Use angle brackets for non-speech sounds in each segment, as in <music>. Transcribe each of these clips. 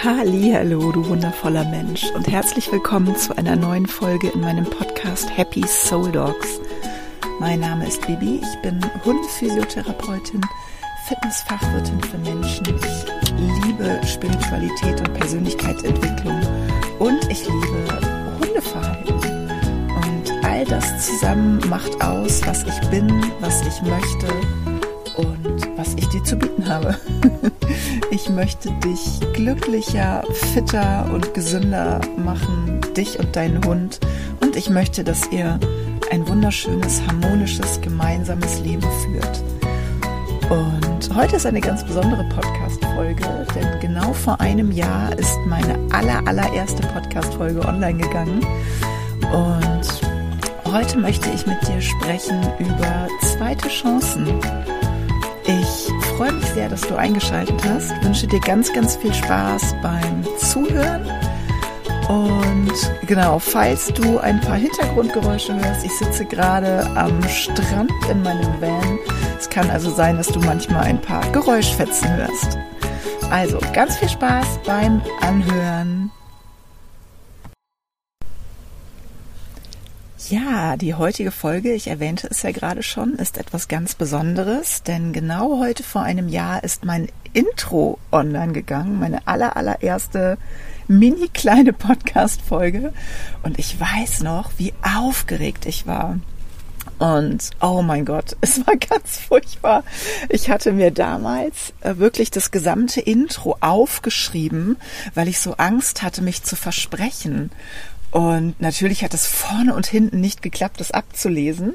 Hallo, du wundervoller Mensch und herzlich willkommen zu einer neuen Folge in meinem Podcast Happy Soul Dogs. Mein Name ist Bibi, ich bin Hundephysiotherapeutin, Fitnessfachwirtin für Menschen. Ich liebe Spiritualität und Persönlichkeitsentwicklung und ich liebe Hundeverhalten. Und all das zusammen macht aus, was ich bin, was ich möchte und was ich dir zu bieten habe. <laughs> Ich möchte dich glücklicher, fitter und gesünder machen, dich und deinen Hund. Und ich möchte, dass ihr ein wunderschönes, harmonisches, gemeinsames Leben führt. Und heute ist eine ganz besondere Podcast-Folge, denn genau vor einem Jahr ist meine aller, allererste Podcast-Folge online gegangen. Und heute möchte ich mit dir sprechen über zweite Chancen. Ich freue mich sehr, dass du eingeschaltet hast. Ich wünsche dir ganz, ganz viel Spaß beim Zuhören. Und genau, falls du ein paar Hintergrundgeräusche hörst, ich sitze gerade am Strand in meinem Van. Es kann also sein, dass du manchmal ein paar Geräuschfetzen hörst. Also ganz viel Spaß beim Anhören. Ja, die heutige Folge, ich erwähnte es ja gerade schon, ist etwas ganz Besonderes, denn genau heute vor einem Jahr ist mein Intro online gegangen, meine aller, allererste mini kleine Podcast-Folge. Und ich weiß noch, wie aufgeregt ich war. Und oh mein Gott, <laughs> es war ganz furchtbar. Ich hatte mir damals äh, wirklich das gesamte Intro aufgeschrieben, weil ich so Angst hatte, mich zu versprechen. Und natürlich hat es vorne und hinten nicht geklappt, das abzulesen.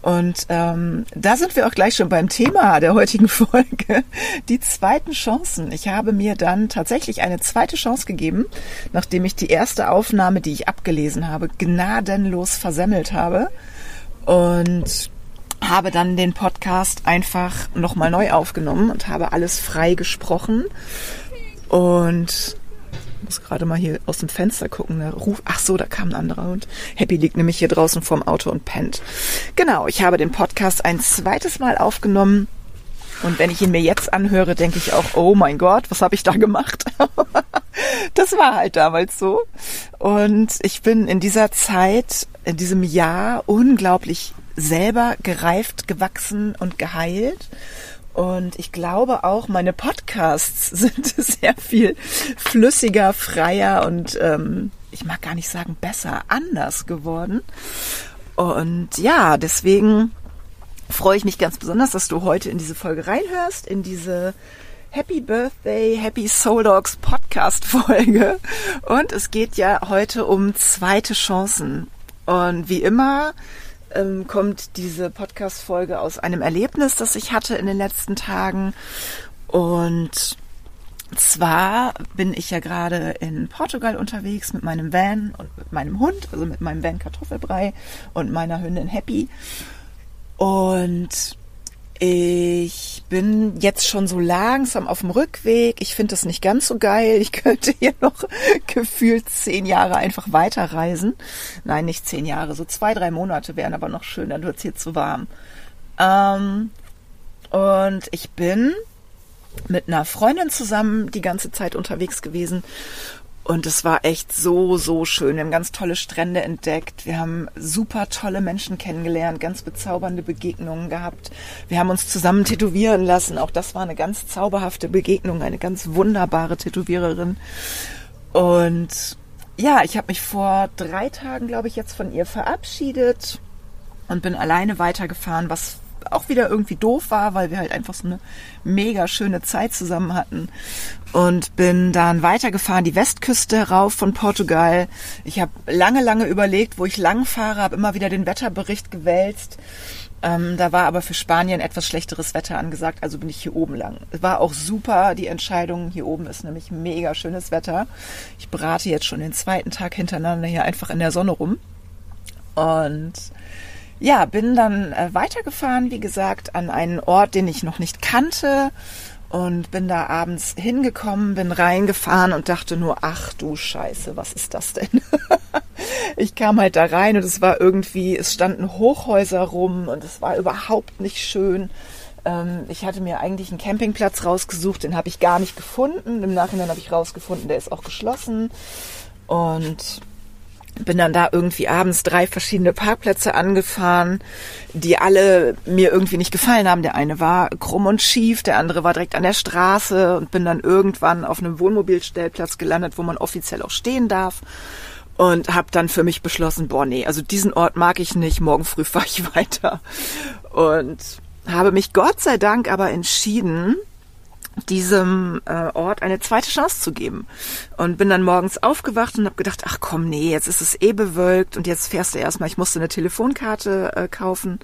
Und ähm, da sind wir auch gleich schon beim Thema der heutigen <laughs> Folge, die zweiten Chancen. Ich habe mir dann tatsächlich eine zweite Chance gegeben, nachdem ich die erste Aufnahme, die ich abgelesen habe, gnadenlos versemmelt habe. Und habe dann den Podcast einfach nochmal neu aufgenommen und habe alles frei gesprochen. Und muss gerade mal hier aus dem Fenster gucken. Der Ruf, ach so, da kam ein anderer Hund. Happy liegt nämlich hier draußen vorm Auto und pennt. Genau, ich habe den Podcast ein zweites Mal aufgenommen. Und wenn ich ihn mir jetzt anhöre, denke ich auch, oh mein Gott, was habe ich da gemacht? <laughs> das war halt damals so. Und ich bin in dieser Zeit, in diesem Jahr unglaublich selber gereift, gewachsen und geheilt und ich glaube auch, meine Podcasts <laughs> sind sehr viel flüssiger, freier und ähm, ich mag gar nicht sagen besser, anders geworden. Und ja, deswegen freue ich mich ganz besonders, dass du heute in diese Folge reinhörst, in diese Happy Birthday, Happy Soul Dogs Podcast Folge. Und es geht ja heute um zweite Chancen. Und wie immer ähm, kommt diese Podcast-Folge aus einem Erlebnis, das ich hatte in den letzten Tagen. Und zwar bin ich ja gerade in Portugal unterwegs mit meinem Van und mit meinem Hund, also mit meinem Van Kartoffelbrei und meiner Hündin Happy. Und ich bin jetzt schon so langsam auf dem Rückweg. Ich finde das nicht ganz so geil. Ich könnte hier noch <laughs> gefühlt zehn Jahre einfach weiterreisen. Nein, nicht zehn Jahre, so zwei, drei Monate wären aber noch schön, dann wird es hier zu warm. Ähm, und ich bin mit einer Freundin zusammen die ganze Zeit unterwegs gewesen und es war echt so, so schön. Wir haben ganz tolle Strände entdeckt. Wir haben super tolle Menschen kennengelernt, ganz bezaubernde Begegnungen gehabt. Wir haben uns zusammen tätowieren lassen. Auch das war eine ganz zauberhafte Begegnung, eine ganz wunderbare Tätowiererin. Und ja, ich habe mich vor drei Tagen, glaube ich, jetzt von ihr verabschiedet und bin alleine weitergefahren, was auch wieder irgendwie doof war, weil wir halt einfach so eine mega schöne Zeit zusammen hatten. Und bin dann weitergefahren, die Westküste rauf von Portugal. Ich habe lange, lange überlegt, wo ich lang fahre, habe immer wieder den Wetterbericht gewälzt. Ähm, da war aber für Spanien etwas schlechteres Wetter angesagt, also bin ich hier oben lang. War auch super, die Entscheidung. Hier oben ist nämlich mega schönes Wetter. Ich brate jetzt schon den zweiten Tag hintereinander hier einfach in der Sonne rum. Und ja, bin dann äh, weitergefahren, wie gesagt, an einen Ort, den ich noch nicht kannte und bin da abends hingekommen, bin reingefahren und dachte nur, ach du Scheiße, was ist das denn? <laughs> ich kam halt da rein und es war irgendwie, es standen Hochhäuser rum und es war überhaupt nicht schön. Ähm, ich hatte mir eigentlich einen Campingplatz rausgesucht, den habe ich gar nicht gefunden. Im Nachhinein habe ich rausgefunden, der ist auch geschlossen. Und bin dann da irgendwie abends drei verschiedene Parkplätze angefahren, die alle mir irgendwie nicht gefallen haben. Der eine war krumm und schief, der andere war direkt an der Straße und bin dann irgendwann auf einem Wohnmobilstellplatz gelandet, wo man offiziell auch stehen darf und habe dann für mich beschlossen, boah nee, also diesen Ort mag ich nicht, morgen früh <laughs> fahre ich weiter und habe mich Gott sei Dank aber entschieden, diesem äh, Ort eine zweite Chance zu geben. Und bin dann morgens aufgewacht und habe gedacht, ach komm, nee, jetzt ist es eh bewölkt und jetzt fährst du erstmal, ich musste eine Telefonkarte äh, kaufen,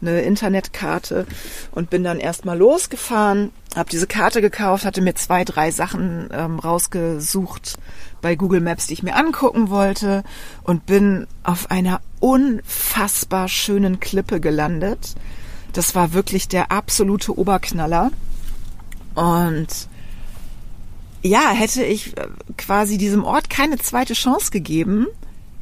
eine Internetkarte und bin dann erstmal losgefahren, habe diese Karte gekauft, hatte mir zwei, drei Sachen ähm, rausgesucht bei Google Maps, die ich mir angucken wollte und bin auf einer unfassbar schönen Klippe gelandet. Das war wirklich der absolute Oberknaller. Und ja, hätte ich äh, quasi diesem Ort keine zweite Chance gegeben,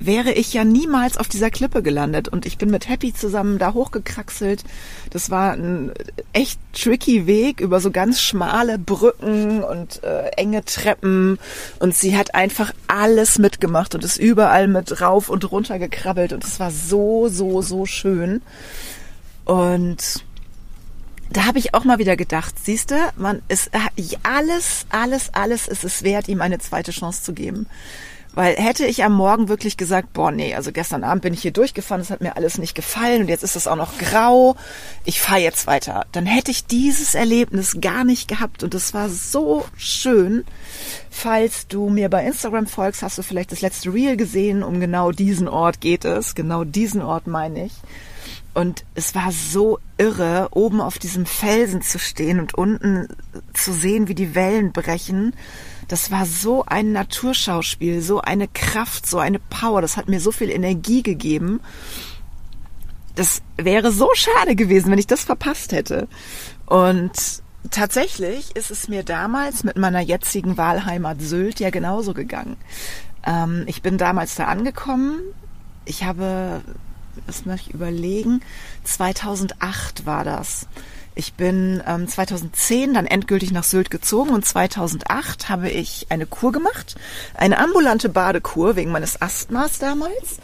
wäre ich ja niemals auf dieser Klippe gelandet. Und ich bin mit Happy zusammen da hochgekraxelt. Das war ein echt tricky Weg über so ganz schmale Brücken und äh, enge Treppen. Und sie hat einfach alles mitgemacht und ist überall mit rauf und runter gekrabbelt. Und es war so, so, so schön. Und da habe ich auch mal wieder gedacht, siehst du, man ist alles, alles, alles ist es wert, ihm eine zweite Chance zu geben. Weil hätte ich am Morgen wirklich gesagt, boah, nee, also gestern Abend bin ich hier durchgefahren, es hat mir alles nicht gefallen und jetzt ist es auch noch grau, ich fahre jetzt weiter, dann hätte ich dieses Erlebnis gar nicht gehabt und es war so schön. Falls du mir bei Instagram folgst, hast du vielleicht das letzte Reel gesehen, um genau diesen Ort geht es, genau diesen Ort meine ich. Und es war so irre, oben auf diesem Felsen zu stehen und unten zu sehen, wie die Wellen brechen. Das war so ein Naturschauspiel, so eine Kraft, so eine Power. Das hat mir so viel Energie gegeben. Das wäre so schade gewesen, wenn ich das verpasst hätte. Und tatsächlich ist es mir damals mit meiner jetzigen Wahlheimat Sylt ja genauso gegangen. Ähm, ich bin damals da angekommen. Ich habe das möchte ich überlegen, 2008 war das. Ich bin ähm, 2010 dann endgültig nach Sylt gezogen und 2008 habe ich eine Kur gemacht, eine ambulante Badekur wegen meines Asthmas damals.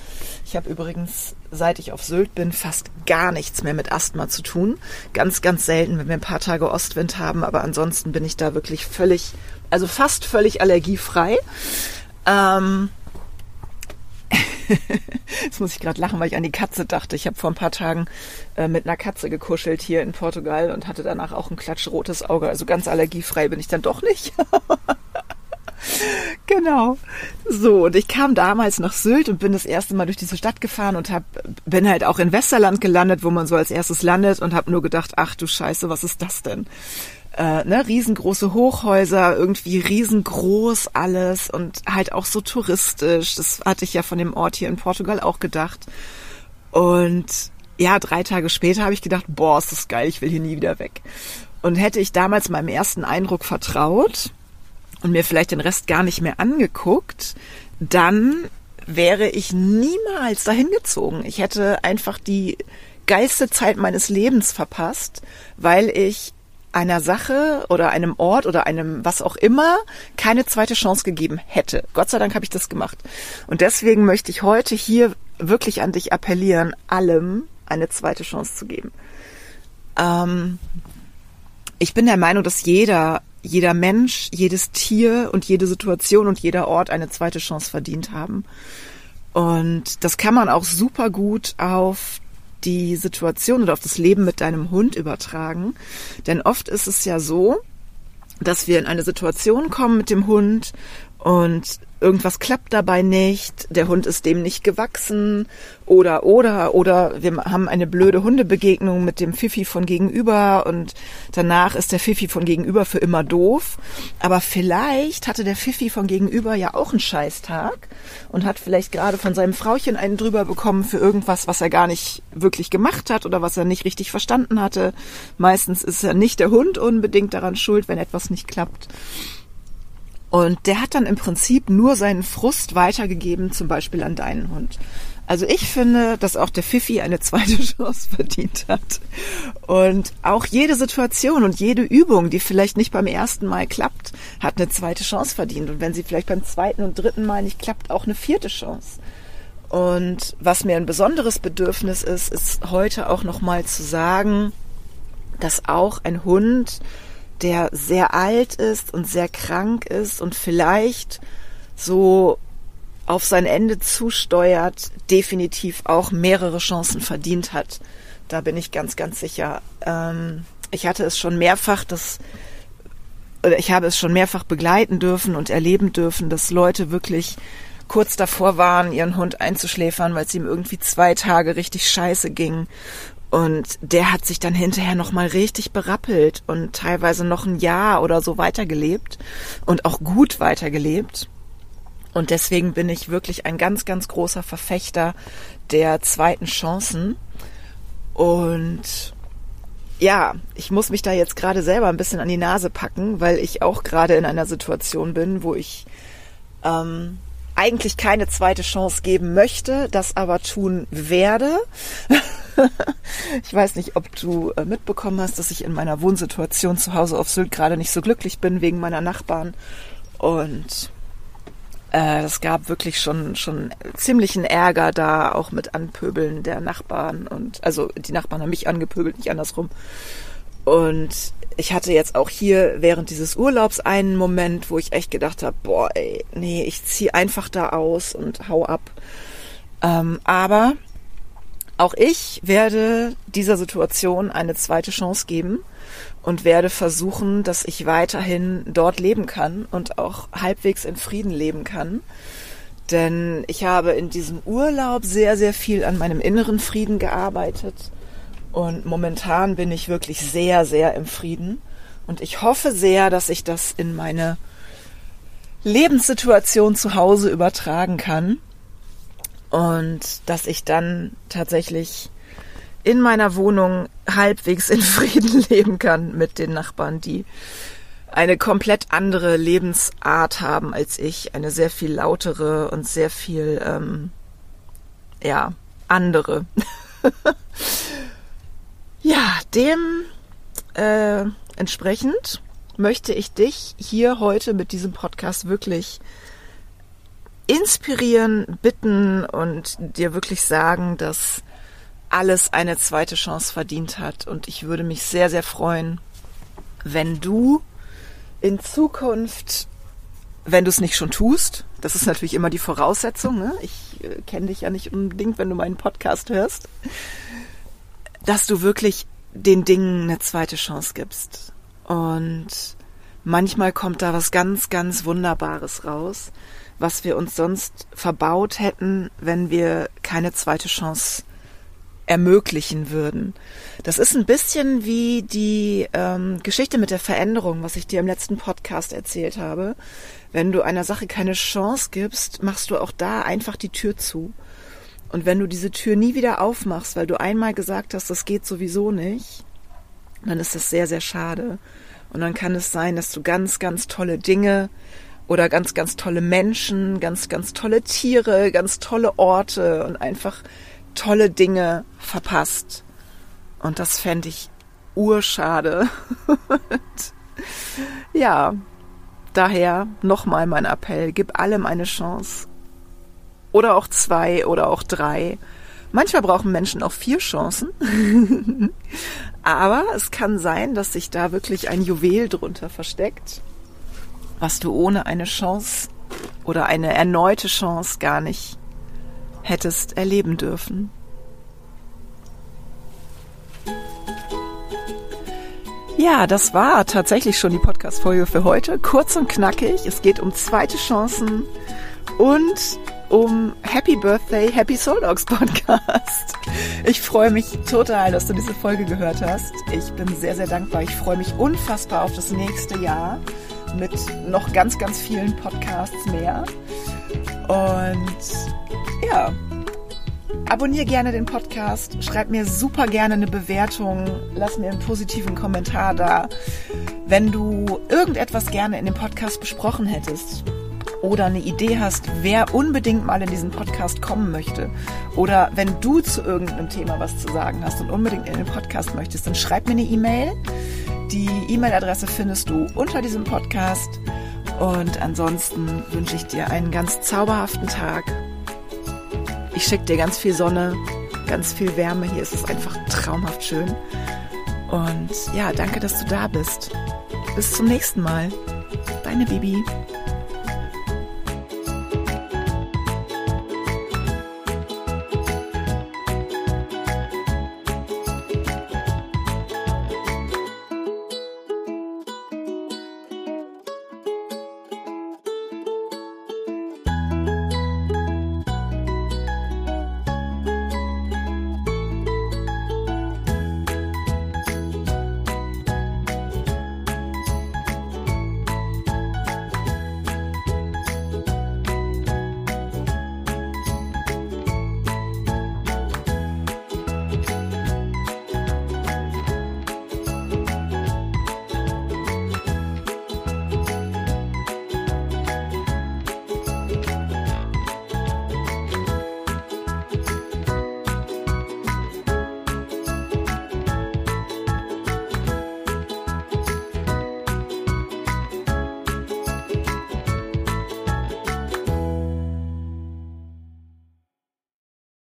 Ich habe übrigens, seit ich auf Sylt bin, fast gar nichts mehr mit Asthma zu tun. Ganz, ganz selten, wenn wir ein paar Tage Ostwind haben, aber ansonsten bin ich da wirklich völlig, also fast völlig allergiefrei. Ähm, <laughs> Jetzt muss ich gerade lachen, weil ich an die Katze dachte. Ich habe vor ein paar Tagen äh, mit einer Katze gekuschelt hier in Portugal und hatte danach auch ein klatschrotes Auge. Also ganz allergiefrei bin ich dann doch nicht. <laughs> genau. So, und ich kam damals nach Sylt und bin das erste Mal durch diese Stadt gefahren und hab, bin halt auch in Westerland gelandet, wo man so als erstes landet und habe nur gedacht, ach du Scheiße, was ist das denn? Äh, ne, riesengroße Hochhäuser, irgendwie riesengroß alles und halt auch so touristisch. Das hatte ich ja von dem Ort hier in Portugal auch gedacht. Und ja, drei Tage später habe ich gedacht, boah, ist das geil, ich will hier nie wieder weg. Und hätte ich damals meinem ersten Eindruck vertraut und mir vielleicht den Rest gar nicht mehr angeguckt, dann wäre ich niemals dahin gezogen. Ich hätte einfach die geilste Zeit meines Lebens verpasst, weil ich einer Sache oder einem Ort oder einem was auch immer keine zweite Chance gegeben hätte. Gott sei Dank habe ich das gemacht. Und deswegen möchte ich heute hier wirklich an dich appellieren, allem eine zweite Chance zu geben. Ähm, ich bin der Meinung, dass jeder, jeder Mensch, jedes Tier und jede Situation und jeder Ort eine zweite Chance verdient haben. Und das kann man auch super gut auf die Situation oder auf das Leben mit deinem Hund übertragen. Denn oft ist es ja so, dass wir in eine Situation kommen mit dem Hund und irgendwas klappt dabei nicht, der Hund ist dem nicht gewachsen oder oder oder wir haben eine blöde Hundebegegnung mit dem Fifi von gegenüber und danach ist der Fifi von gegenüber für immer doof, aber vielleicht hatte der Fifi von gegenüber ja auch einen Scheißtag und hat vielleicht gerade von seinem Frauchen einen drüber bekommen für irgendwas, was er gar nicht wirklich gemacht hat oder was er nicht richtig verstanden hatte. Meistens ist ja nicht der Hund unbedingt daran schuld, wenn etwas nicht klappt. Und der hat dann im Prinzip nur seinen Frust weitergegeben, zum Beispiel an deinen Hund. Also ich finde, dass auch der Fifi eine <laughs> zweite Chance verdient hat. Und auch jede Situation und jede Übung, die vielleicht nicht beim ersten Mal klappt, hat eine zweite Chance verdient. Und wenn sie vielleicht beim zweiten und dritten Mal nicht klappt, auch eine vierte Chance. Und was mir ein besonderes Bedürfnis ist, ist heute auch nochmal zu sagen, dass auch ein Hund, der sehr alt ist und sehr krank ist und vielleicht so auf sein Ende zusteuert, definitiv auch mehrere Chancen verdient hat. Da bin ich ganz, ganz sicher. Ähm, ich hatte es schon mehrfach, dass oder ich habe es schon mehrfach begleiten dürfen und erleben dürfen, dass Leute wirklich kurz davor waren, ihren Hund einzuschläfern, weil es ihm irgendwie zwei Tage richtig scheiße ging. Und der hat sich dann hinterher nochmal richtig berappelt und teilweise noch ein Jahr oder so weitergelebt und auch gut weitergelebt. Und deswegen bin ich wirklich ein ganz, ganz großer Verfechter der zweiten Chancen. Und ja, ich muss mich da jetzt gerade selber ein bisschen an die Nase packen, weil ich auch gerade in einer Situation bin, wo ich ähm, eigentlich keine zweite Chance geben möchte, das aber tun werde. <laughs> <laughs> ich weiß nicht, ob du äh, mitbekommen hast, dass ich in meiner Wohnsituation zu Hause auf Sylt gerade nicht so glücklich bin wegen meiner Nachbarn. Und äh, es gab wirklich schon, schon ziemlichen Ärger da, auch mit Anpöbeln der Nachbarn. Und also die Nachbarn haben mich angepöbelt, nicht andersrum. Und ich hatte jetzt auch hier während dieses Urlaubs einen Moment, wo ich echt gedacht habe, boah, ey, nee, ich zieh einfach da aus und hau ab. Ähm, aber auch ich werde dieser Situation eine zweite Chance geben und werde versuchen, dass ich weiterhin dort leben kann und auch halbwegs in Frieden leben kann. Denn ich habe in diesem Urlaub sehr, sehr viel an meinem inneren Frieden gearbeitet. Und momentan bin ich wirklich sehr, sehr im Frieden. Und ich hoffe sehr, dass ich das in meine Lebenssituation zu Hause übertragen kann. Und dass ich dann tatsächlich in meiner Wohnung halbwegs in Frieden <laughs> leben kann mit den Nachbarn, die eine komplett andere Lebensart haben als ich, eine sehr viel lautere und sehr viel, ähm, ja, andere. <laughs> ja, dem äh, entsprechend möchte ich dich hier heute mit diesem Podcast wirklich inspirieren, bitten und dir wirklich sagen, dass alles eine zweite Chance verdient hat. Und ich würde mich sehr, sehr freuen, wenn du in Zukunft, wenn du es nicht schon tust, das ist natürlich immer die Voraussetzung, ne? ich äh, kenne dich ja nicht unbedingt, wenn du meinen Podcast hörst, dass du wirklich den Dingen eine zweite Chance gibst. Und manchmal kommt da was ganz, ganz Wunderbares raus, was wir uns sonst verbaut hätten, wenn wir keine zweite Chance ermöglichen würden. Das ist ein bisschen wie die ähm, Geschichte mit der Veränderung, was ich dir im letzten Podcast erzählt habe. Wenn du einer Sache keine Chance gibst, machst du auch da einfach die Tür zu. Und wenn du diese Tür nie wieder aufmachst, weil du einmal gesagt hast, das geht sowieso nicht, dann ist das sehr, sehr schade. Und dann kann es sein, dass du ganz, ganz tolle Dinge oder ganz, ganz tolle Menschen, ganz, ganz tolle Tiere, ganz tolle Orte und einfach tolle Dinge verpasst. Und das fände ich urschade. <laughs> ja, daher nochmal mein Appell, gib allem eine Chance. Oder auch zwei oder auch drei. Manchmal brauchen Menschen auch vier Chancen. <laughs> Aber es kann sein, dass sich da wirklich ein Juwel drunter versteckt, was du ohne eine Chance oder eine erneute Chance gar nicht hättest erleben dürfen. Ja, das war tatsächlich schon die Podcast-Folge für heute. Kurz und knackig. Es geht um zweite Chancen und um Happy Birthday, Happy Soul Dogs Podcast. Ich freue mich total, dass du diese Folge gehört hast. Ich bin sehr, sehr dankbar. Ich freue mich unfassbar auf das nächste Jahr mit noch ganz, ganz vielen Podcasts mehr. Und ja, abonniere gerne den Podcast, schreib mir super gerne eine Bewertung, lass mir einen positiven Kommentar da. Wenn du irgendetwas gerne in dem Podcast besprochen hättest oder eine Idee hast, wer unbedingt mal in diesen Podcast kommen möchte oder wenn du zu irgendeinem Thema was zu sagen hast und unbedingt in den Podcast möchtest, dann schreib mir eine E-Mail. Die E-Mail-Adresse findest du unter diesem Podcast. Und ansonsten wünsche ich dir einen ganz zauberhaften Tag. Ich schicke dir ganz viel Sonne, ganz viel Wärme. Hier ist es einfach traumhaft schön. Und ja, danke, dass du da bist. Bis zum nächsten Mal. Deine Bibi.